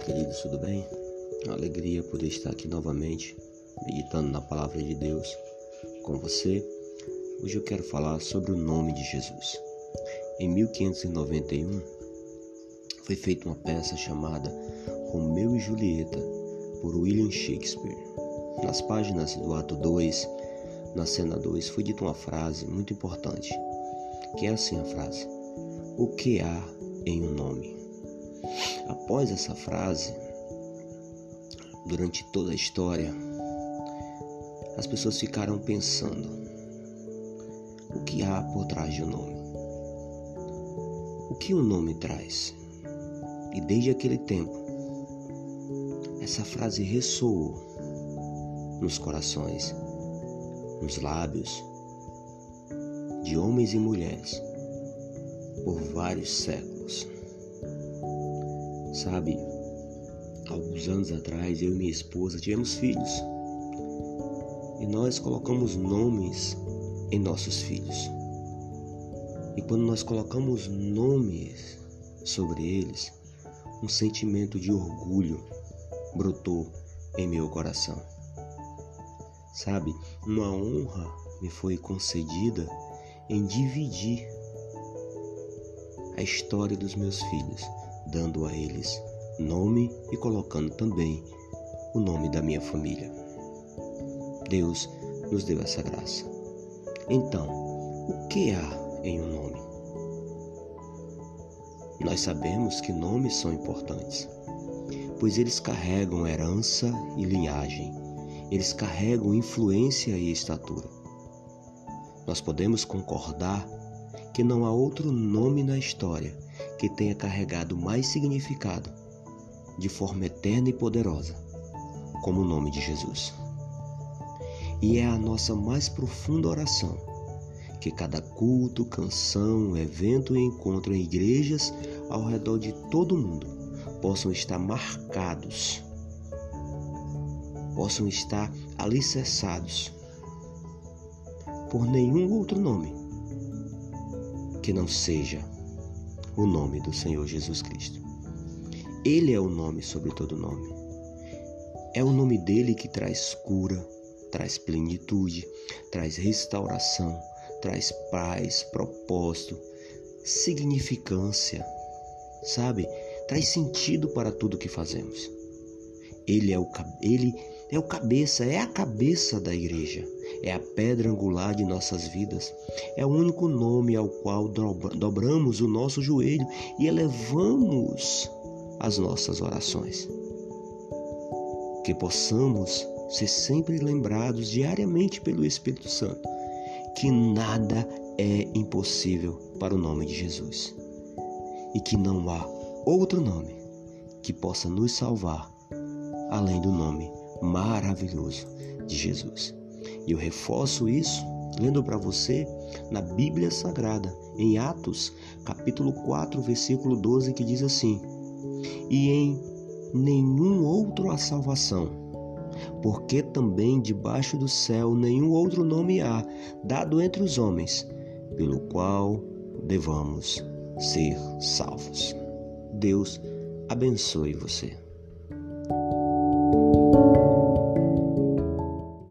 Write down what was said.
queridos, tudo bem? Alegria poder estar aqui novamente, meditando na palavra de Deus com você. Hoje eu quero falar sobre o nome de Jesus. Em 1591, foi feita uma peça chamada Romeu e Julieta, por William Shakespeare. Nas páginas do ato 2, na cena 2, foi dita uma frase muito importante, que é assim a frase: O que há em um nome? Após essa frase, durante toda a história, as pessoas ficaram pensando: o que há por trás de um nome? O que um nome traz? E desde aquele tempo, essa frase ressoou nos corações, nos lábios de homens e mulheres por vários séculos. Sabe, alguns anos atrás eu e minha esposa tivemos filhos e nós colocamos nomes em nossos filhos. E quando nós colocamos nomes sobre eles, um sentimento de orgulho brotou em meu coração. Sabe, uma honra me foi concedida em dividir a história dos meus filhos dando a eles nome e colocando também o nome da minha família. Deus nos deu essa graça. Então, o que há em um nome? Nós sabemos que nomes são importantes, pois eles carregam herança e linhagem, eles carregam influência e estatura. Nós podemos concordar que não há outro nome na história que tenha carregado mais significado de forma eterna e poderosa, como o nome de Jesus. E é a nossa mais profunda oração que cada culto, canção, evento e encontro em igrejas ao redor de todo o mundo possam estar marcados, possam estar alicerçados por nenhum outro nome que não seja o nome do Senhor Jesus Cristo. Ele é o nome sobre todo nome. É o nome dele que traz cura, traz plenitude, traz restauração, traz paz, propósito, significância, sabe? Traz sentido para tudo que fazemos. Ele é o ele é o cabeça, é a cabeça da igreja é a pedra angular de nossas vidas. É o único nome ao qual dobramos o nosso joelho e elevamos as nossas orações. Que possamos ser sempre lembrados diariamente pelo Espírito Santo que nada é impossível para o nome de Jesus e que não há outro nome que possa nos salvar além do nome maravilhoso de Jesus. E eu reforço isso lendo para você na Bíblia Sagrada, em Atos, capítulo 4, versículo 12, que diz assim: E em nenhum outro há salvação, porque também debaixo do céu nenhum outro nome há dado entre os homens, pelo qual devamos ser salvos. Deus abençoe você.